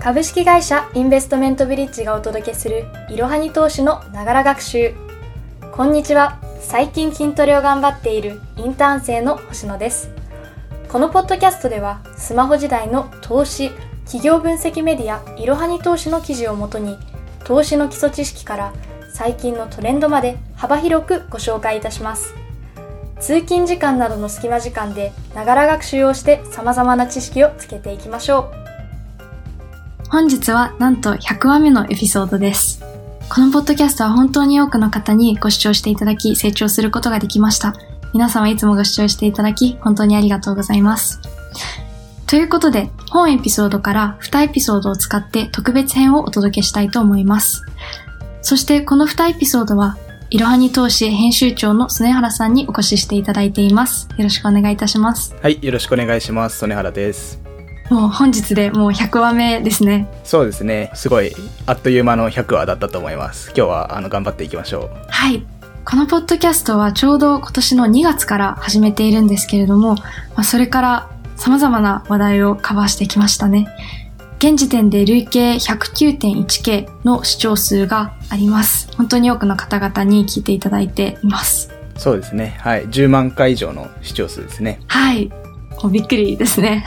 株式会社インベストメントブリッジがお届けするいろはに投資のながら学習。こんにちは。最近筋トレを頑張っているインターン生の星野です。このポッドキャストではスマホ時代の投資企業分析メディアいろはに投資の記事をもとに投資の基礎知識から最近のトレンドまで幅広くご紹介いたします。通勤時間などの隙間時間でながら学習をして様々な知識をつけていきましょう。本日はなんと100話目のエピソードですこのポッドキャストは本当に多くの方にご視聴していただき成長することができました皆様いつもご視聴していただき本当にありがとうございますということで、本エピソードから2エピソードを使って特別編をお届けしたいと思います。そしてこの2エピソードは、いろはに投資編集長の曽根原さんにお越ししていただいています。よろしくお願いいたします。はい、よろしくお願いします。曽根原です。もう本日でもう100話目ですね。そうですね。すごい、あっという間の100話だったと思います。今日はあの頑張っていきましょう。はい。このポッドキャストはちょうど今年の2月から始めているんですけれども、まあ、それから様々な話題をカバーしてきましたね。現時点で累計 109.1K の視聴数があります。本当に多くの方々に聞いていただいています。そうですね。はい。10万回以上の視聴数ですね。はい。びっくりですね。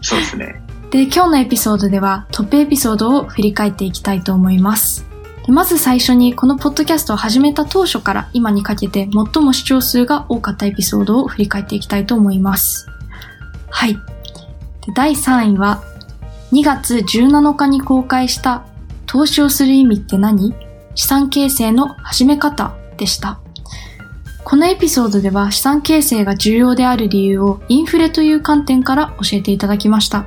そうですね。で、今日のエピソードではトップエピソードを振り返っていきたいと思います。まず最初にこのポッドキャストを始めた当初から今にかけて最も視聴数が多かったエピソードを振り返っていきたいと思います。はい。第3位は、2月17日に公開した投資をする意味って何？資産形成の始め方でした。このエピソードでは資産形成が重要である理由をインフレという観点から教えていただきました。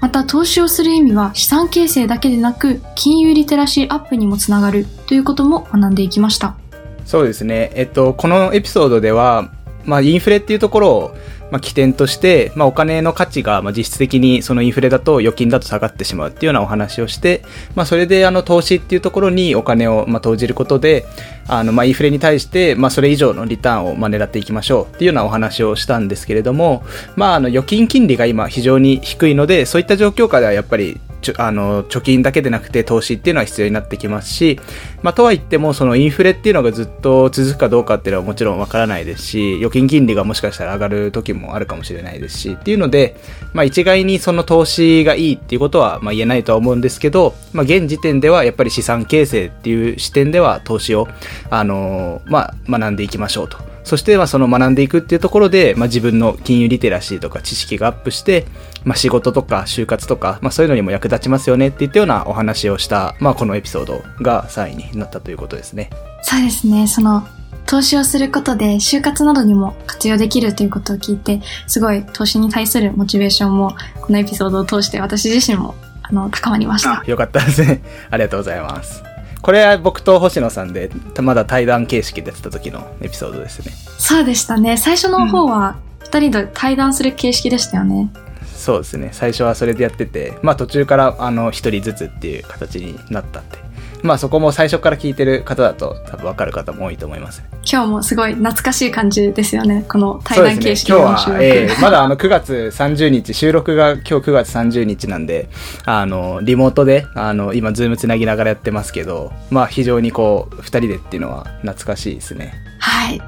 また投資をする意味は資産形成だけでなく金融リテラシーアップにもつながるということも学んでいきました。そうですね。えっと、このエピソードでは、まあインフレっていうところをまあ、起点として、まあ、お金の価値が、まあ、実質的にそのインフレだと預金だと下がってしまうっていうようなお話をして、まあ、それであの投資っていうところにお金を、まあ、投じることで、あの、まあ、インフレに対して、まあ、それ以上のリターンを、まあ、狙っていきましょうっていうようなお話をしたんですけれども、まあ、あの、預金金利が今非常に低いので、そういった状況下ではやっぱりちょあの貯金だけでなくて投資っていうのは必要になってきますし、まあ、とはいってもそのインフレっていうのがずっと続くかどうかっていうのはもちろんわからないですし預金金利がもしかしたら上がる時もあるかもしれないですしっていうので、まあ、一概にその投資がいいっていうことはま言えないとは思うんですけど、まあ、現時点ではやっぱり資産形成っていう視点では投資を、あのまあ、学んでいきましょうと。そして、まあ、その学んでいくっていうところで、まあ、自分の金融リテラシーとか知識がアップして、まあ、仕事とか就活とか、まあ、そういうのにも役立ちますよねっていったようなお話をした、まあ、このエピソードが3位になったということですね。そうですね。その、投資をすることで就活などにも活用できるということを聞いて、すごい投資に対するモチベーションも、このエピソードを通して私自身も、あの、高まりました。よかったですね。ありがとうございます。これは僕と星野さんでまだ対談形式でやってた時のエピソードですね。そうでしたね。最初の方は2人で対談する形式でしたよね、うん、そうですね。最初はそれでやっててまあ途中からあの1人ずつっていう形になったってまあそこも最初から聞いてる方だと多分わかる方も多いと思います。今日もすごい懐かしい感じですよね。この対談形式の収録。ね、今日は、えー、まだあの9月30日、収録が今日9月30日なんで、あの、リモートで、あの、今ズームつなぎながらやってますけど、まあ非常にこう、2人でっていうのは懐かしいですね。はい。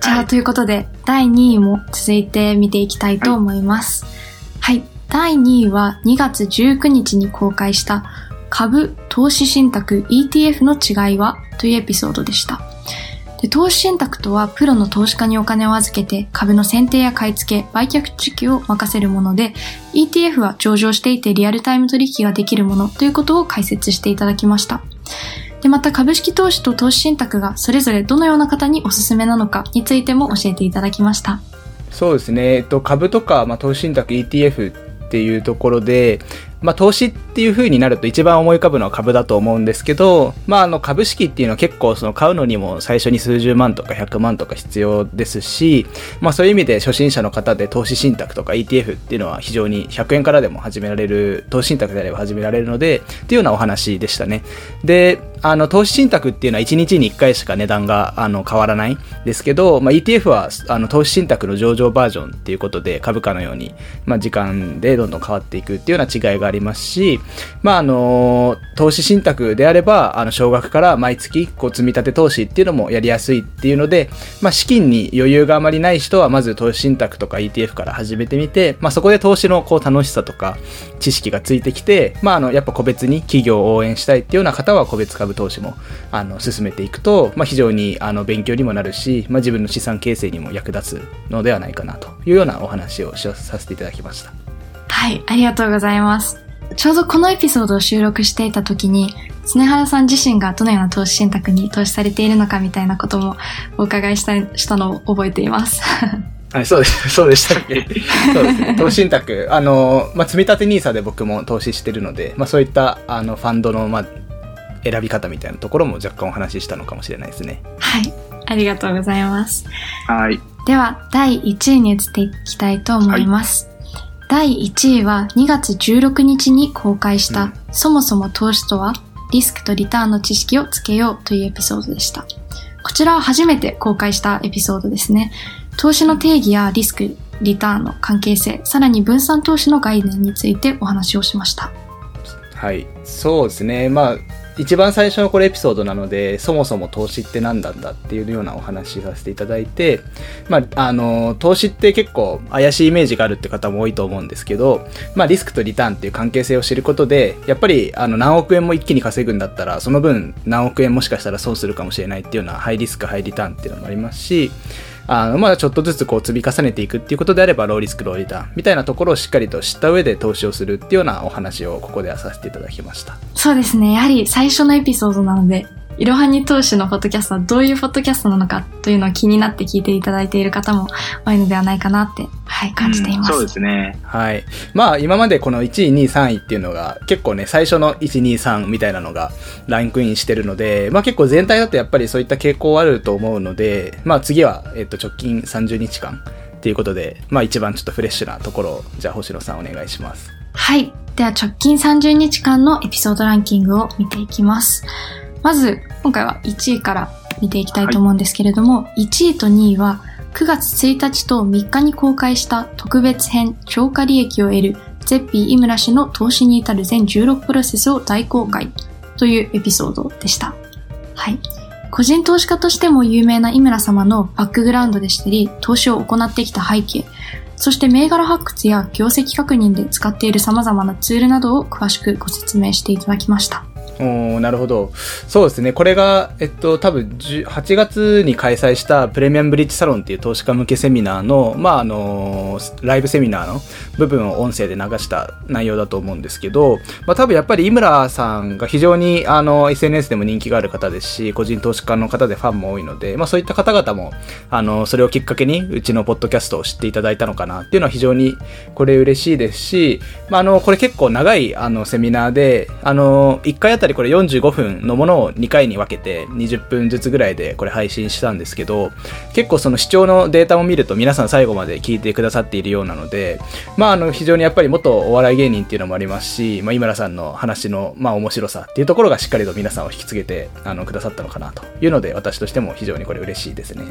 じゃあ、ということで、第2位も続いて見ていきたいと思います。はい、はい第2位は2月19日に公開した株、投資信託、ETF の違いはというエピソードでした。で投資信託とはプロの投資家にお金を預けて株の選定や買い付け、売却時期を任せるもので、ETF は上場していてリアルタイム取引ができるものということを解説していただきました。で、また株式投資と投資信託がそれぞれどのような方におすすめなのかについても教えていただきました。そうですね。えっと、株とか、まあ、投資信託 ETF っていうところで、まあ、投資っていう風になると一番思い浮かぶのは株だと思うんですけど、まあ、あの株式っていうのは結構その買うのにも最初に数十万とか100万とか必要ですし、まあ、そういう意味で初心者の方で投資信託とか ETF っていうのは非常に100円からでも始められる、投資信託であれば始められるので、っていうようなお話でしたね。で、あの、投資信託っていうのは1日に1回しか値段があの変わらないですけど、まあ、ETF はあの投資信託の上場バージョンっていうことで株価のように、まあ、時間でどんどん変わっていくっていうような違いがありますし、まあ、あの、投資信託であれば、あの、少額から毎月、こう、積み立て投資っていうのもやりやすいっていうので、まあ、資金に余裕があまりない人は、まず投資信託とか ETF から始めてみて、まあ、そこで投資のこう、楽しさとか、知識がついてきて、まあ、あの、やっぱ個別に企業を応援したいっていうような方は、個別株投資も、あの、進めていくと、まあ、非常に、あの、勉強にもなるし、まあ、自分の資産形成にも役立つのではないかなというようなお話をさせていただきました。はい、ありがとうございます。ちょうどこのエピソードを収録していた時に、常原さん自身がどのような投資信託に投資されているのかみたいなこともお伺いしたしたのを覚えています。はい、そうです。そうでしたっけ？そうですね。投資信託。あの、まあ、積み立て NISA で僕も投資してるので、まあ、そういった、あの、ファンドの、まあ、選び方みたいなところも若干お話ししたのかもしれないですね。はい、ありがとうございます。はい。では、第1位に移っていきたいと思います。第1位は2月16日に公開した、うんそもそも投資とはリスクとリターンの知識をつけようというエピソードでした。こちらは初めて公開したエピソードですね。投資の定義やリスク、リターンの関係性、さらに分散投資の概念についてお話をしました。はい。そうですね。まあ、一番最初のこれエピソードなので、そもそも投資って何なんだっていうようなお話させていただいて、まあ、あの、投資って結構怪しいイメージがあるって方も多いと思うんですけど、まあ、リスクとリターンっていう関係性を知ることで、やっぱり、あの、何億円も一気に稼ぐんだったら、その分何億円もしかしたら損するかもしれないっていうようなハイリスク、ハイリターンっていうのもありますし、あの、まあちょっとずつこう積み重ねていくっていうことであれば、ローリスク、ローリターンみたいなところをしっかりと知った上で投資をするっていうようなお話をここではさせていただきました。そうですね。やはり最初のエピソードなので、いろはに投資のポッドキャストはどういうポッドキャストなのかというのを気になって聞いていただいている方も多いのではないかなって、はい、感じています。そうですね。はい。まあ今までこの1位、2位、3位っていうのが結構ね、最初の1、2、3みたいなのがランクインしてるので、まあ結構全体だとやっぱりそういった傾向あると思うので、まあ次は、えっと、直近30日間っていうことで、まあ一番ちょっとフレッシュなところを、じゃあ星野さんお願いします。はい。では直近30日間のエピソードランキングを見ていきます。まず、今回は1位から見ていきたいと思うんですけれども、1位と2位は9月1日と3日に公開した特別編超過利益を得るゼッピー井村氏の投資に至る全16プロセスを大公開というエピソードでした。はい。個人投資家としても有名な井村様のバックグラウンドでしたり、投資を行ってきた背景、そして銘柄発掘や業績確認で使っている様々なツールなどを詳しくご説明していただきました。おなるほど。そうですね。これが、えっと、多分、10 8月に開催したプレミアムブリッジサロンっていう投資家向けセミナーの、まあ、あの、ライブセミナーの部分を音声で流した内容だと思うんですけど、まあ、多分やっぱり井村さんが非常に、あの、SNS でも人気がある方ですし、個人投資家の方でファンも多いので、まあ、そういった方々も、あの、それをきっかけに、うちのポッドキャストを知っていただいたのかなっていうのは非常に、これ嬉しいですし、まあ、あの、これ結構長い、あの、セミナーで、あの、1回あたりりこれ45分のものを2回に分けて20分ずつぐらいでこれ配信したんですけど、結構その視聴のデータを見ると皆さん最後まで聞いてくださっているようなので、まあ、あの、非常にやっぱり元お笑い芸人っていうのもありますし、まあ、井村さんの話の、まあ、面白さっていうところがしっかりと皆さんを引き継げて、あの、くださったのかなというので、私としても非常にこれ嬉しいですね。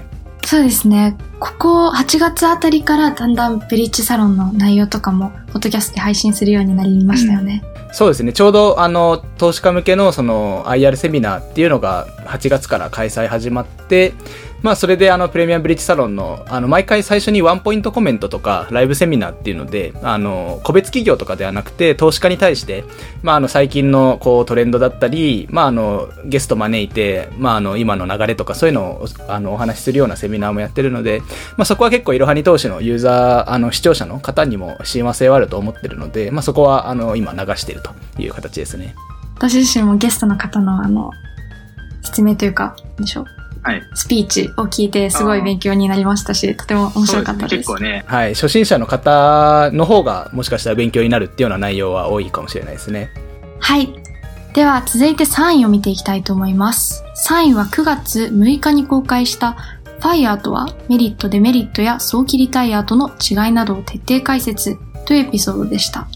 そうですね。ここ8月あたりからだんだんブリッジサロンの内容とかも、ポッドキャストで配信するようになりましたよね。そうですね。ちょうど、あの、投資家向けの、その、IR セミナーっていうのが、8月から開催始まって、まあ、それで、あの、プレミアムブリッジサロンの、あの、毎回最初にワンポイントコメントとか、ライブセミナーっていうので、あの、個別企業とかではなくて、投資家に対して、まあ、あの、最近の、こう、トレンドだったり、まあ、あの、ゲスト招いて、まあ、あの、今の流れとか、そういうのを、あの、お話しするようなセミナーもやってるので、まあ、そこは結構、いろはに投資のユーザー、あの、視聴者の方にも親和性はあると思ってるので、まあ、そこは、あの、今流しているという形ですね。私自身もゲストの方のあの、説明というか、でしょう。はい。スピーチを聞いてすごい勉強になりましたし、とても面白かったです。ですね。結構ね。はい。初心者の方の方が、もしかしたら勉強になるっていうような内容は多いかもしれないですね。はい。では続いて3位を見ていきたいと思います。3位は9月6日に公開したファイヤーとはメリット、デメリットや早期リタイアとの違いなどを徹底解説というエピソードでした。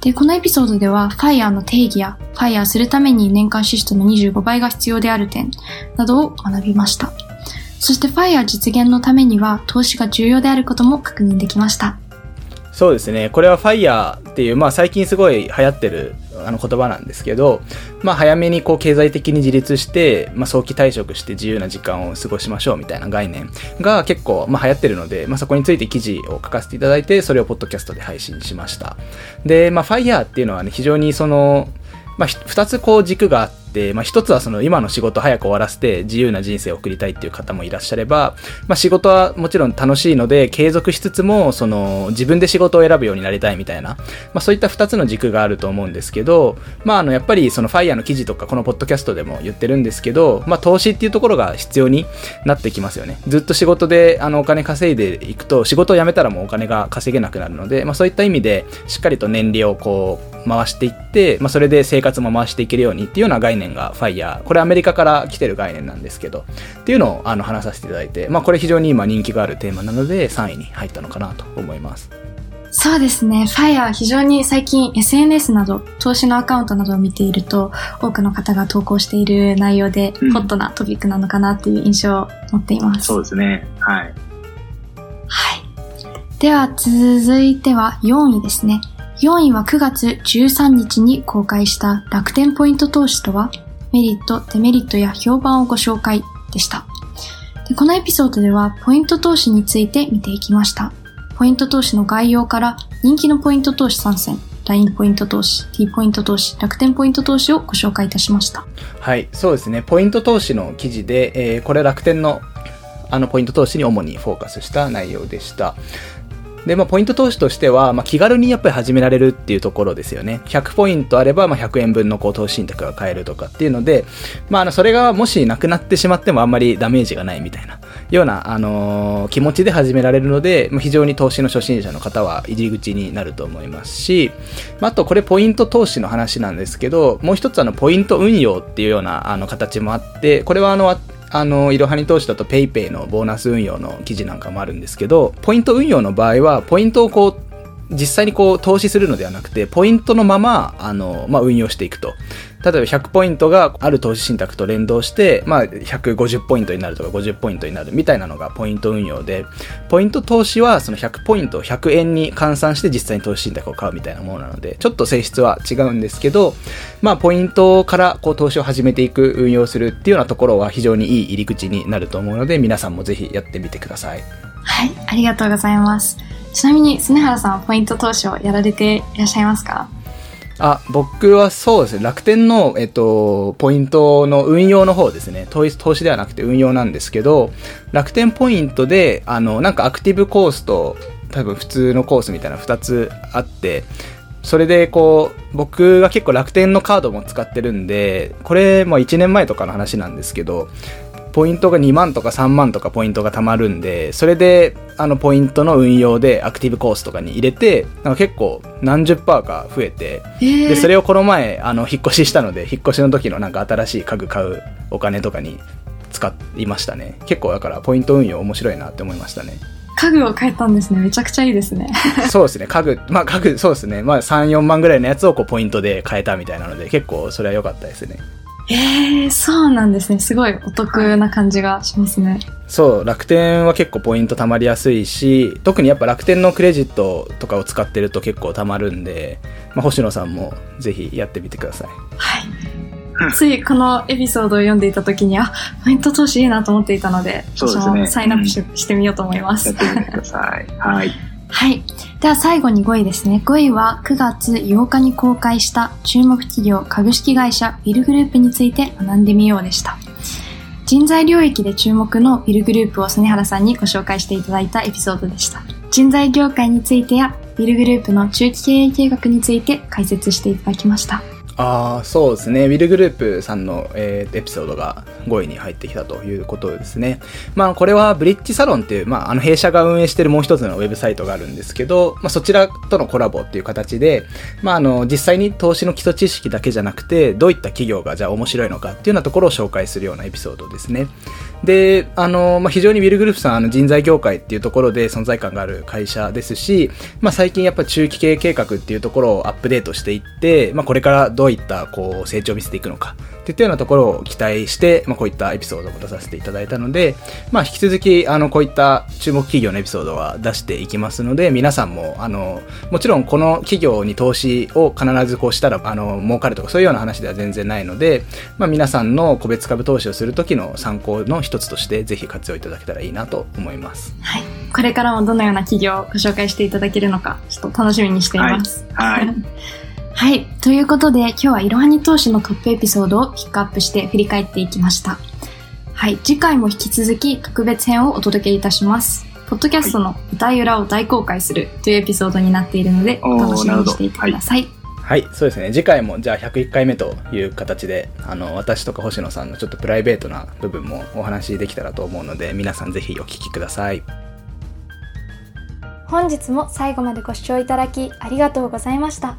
で、このエピソードでは、ファイヤーの定義や、ファイヤーするために年間支出の25倍が必要である点などを学びました。そして、ファイヤー実現のためには、投資が重要であることも確認できました。そうですね。これは FIRE っっていう、まあ最近すごい流行ってるあの言葉なんですけど、まあ早めにこう経済的に自立して、まあ早期退職して自由な時間を過ごしましょうみたいな概念が結構まあ流行ってるので、まあそこについて記事を書かせていただいて、それをポッドキャストで配信しました。で、まあ FIRE っていうのはね、非常にその、まあ、二つこう軸があって、まあ、一つはその今の仕事早く終わらせて自由な人生を送りたいっていう方もいらっしゃれば、まあ、仕事はもちろん楽しいので継続しつつも、その自分で仕事を選ぶようになりたいみたいな、まあ、そういった二つの軸があると思うんですけど、まあ、あの、やっぱりその FIRE の記事とかこのポッドキャストでも言ってるんですけど、まあ、投資っていうところが必要になってきますよね。ずっと仕事であのお金稼いでいくと、仕事を辞めたらもうお金が稼げなくなるので、まあ、そういった意味でしっかりと年利をこう、回していって、まあ、それで生活も回していけるようにっていうような概念が FIRE。これアメリカから来てる概念なんですけど、っていうのをあの話させていただいて、まあ、これ非常に今人気があるテーマなので3位に入ったのかなと思います。そうですね。FIRE 非常に最近 SNS など投資のアカウントなどを見ていると多くの方が投稿している内容でうんホットなトピックなのかなっていう印象を持っています。そうですね。はい。はい。では続いては4位ですね。4位は9月13日に公開した楽天ポイント投資とはメリット、デメリットや評判をご紹介でした。でこのエピソードではポイント投資について見ていきました。ポイント投資の概要から人気のポイント投資参戦、LINE ポイント投資、T ポイント投資、楽天ポイント投資をご紹介いたしました。はい、そうですね。ポイント投資の記事で、えーこれ楽天のあのポイント投資に主にフォーカスした内容でした。で、まあ、ポイント投資としては、まあ、気軽にやっぱり始められるっていうところですよね。100ポイントあれば、まあ、100円分のこう投資信託が買えるとかっていうので、まあ、あの、それがもしなくなってしまってもあんまりダメージがないみたいな、ような、あのー気持ちで始められるので、まあ、非常に投資の初心者の方は入り口になると思いますし、まあ、あとこれポイント投資の話なんですけど、もう一つあの、ポイント運用っていうような、あの、形もあって、これはあの、あの、いろはに投資だと PayPay のボーナス運用の記事なんかもあるんですけど、ポイント運用の場合は、ポイントをこう、実際にこう投資するのではなくて、ポイントのまま、あの、まあ、運用していくと。例えば100ポイントがある投資信託と連動して、まあ、150ポイントになるとか50ポイントになるみたいなのがポイント運用で、ポイント投資はその100ポイントを100円に換算して実際に投資信託を買うみたいなものなので、ちょっと性質は違うんですけど、まあ、ポイントからこう投資を始めていく、運用するっていうようなところは非常にいい入り口になると思うので、皆さんもぜひやってみてください。はい、ありがとうございます。ちなみに、スネハラさんはポイント投資をやられていらっしゃいますか？あ、僕はそうですね。楽天の、えっと、ポイントの運用の方ですね。投資投資ではなくて運用なんですけど、楽天ポイントで、あの、なんかアクティブコースと、多分普通のコースみたいな2つあって、それでこう、僕が結構楽天のカードも使ってるんで、これも1年前とかの話なんですけど、ポイントが2万とか3万とかポイントが貯まるんで、それで、あの、ポイントの運用でアクティブコースとかに入れて、なんか結構何十パーか増えて、えで、それをこの前、あの、引っ越ししたので、引っ越しの時のなんか新しい家具買うお金とかに使いましたね。結構だから、ポイント運用面白いなって思いましたね。家具を変えたんですね。めちゃくちゃいいですね。そうですね、家具、まあ家具、そうですね、まあ3、4万ぐらいのやつをこうポイントで買えたみたいなので、結構それは良かったですね。えー、そうなんですね。すごいお得な感じがしますね。そう、楽天は結構ポイント貯まりやすいし、特にやっぱ楽天のクレジットとかを使ってると結構貯まるんで、まあ、星野さんもぜひやってみてください。はい。ついこのエピソードを読んでいた時に、あ、ポイント投資いいなと思っていたので、そうですね私もサインアップし,、してみようと思いますやっ。てみてください。はい。はい。では最後に5位ですね。5位は9月8日に公開した注目企業株式会社ビルグループについて学んでみようでした。人材領域で注目のビルグループを曽根原さんにご紹介していただいたエピソードでした。人材業界についてやビルグループの中期経営計画について解説していただきました。ああ、そうですね。ウィルグループさんの、えーエピソードが5位に入ってきたということですね。まあ、これはブリッジサロンっていう、まあ、あの弊社が運営してるもう一つのウェブサイトがあるんですけど、まあ、そちらとのコラボっていう形で、まあ、あの、実際に投資の基礎知識だけじゃなくて、どういった企業がじゃあ面白いのかっていうようなところを紹介するようなエピソードですね。で、あの、まあ、非常にウィルグループさん、あの、人材業界っていうところで存在感がある会社ですし、まあ、最近やっぱ中期経営計画っていうところをアップデートしていって、まあ、これからどういったこう成長を見せていくのかっていったようなところを期待して、まあ、こういったエピソードを出させていただいたので、まあ、引き続きあのこういった注目企業のエピソードは出していきますので皆さんもあのもちろんこの企業に投資を必ずこうしたらあの儲かるとかそういうような話では全然ないので、まあ、皆さんの個別株投資をする時の参考の一つとしてぜひ活用いただけたらいいなと思います。はい。これからもどのような企業をご紹介していただけるのか、ちょっと楽しみにしています。はい。はい。ということで、今日はイロハニ投資のトップエピソードをピックアップして振り返っていきました。はい。次回も引き続き特別編をお届けいたします。ポッドキャストの舞台裏を大公開するというエピソードになっているので、お楽しみにしていてください。はい、そうですね。次回もじゃあ101回目という形で、あの、私とか星野さんのちょっとプライベートな部分もお話できたらと思うので、皆さんぜひお聞きください。本日も最後までご視聴いただきありがとうございました。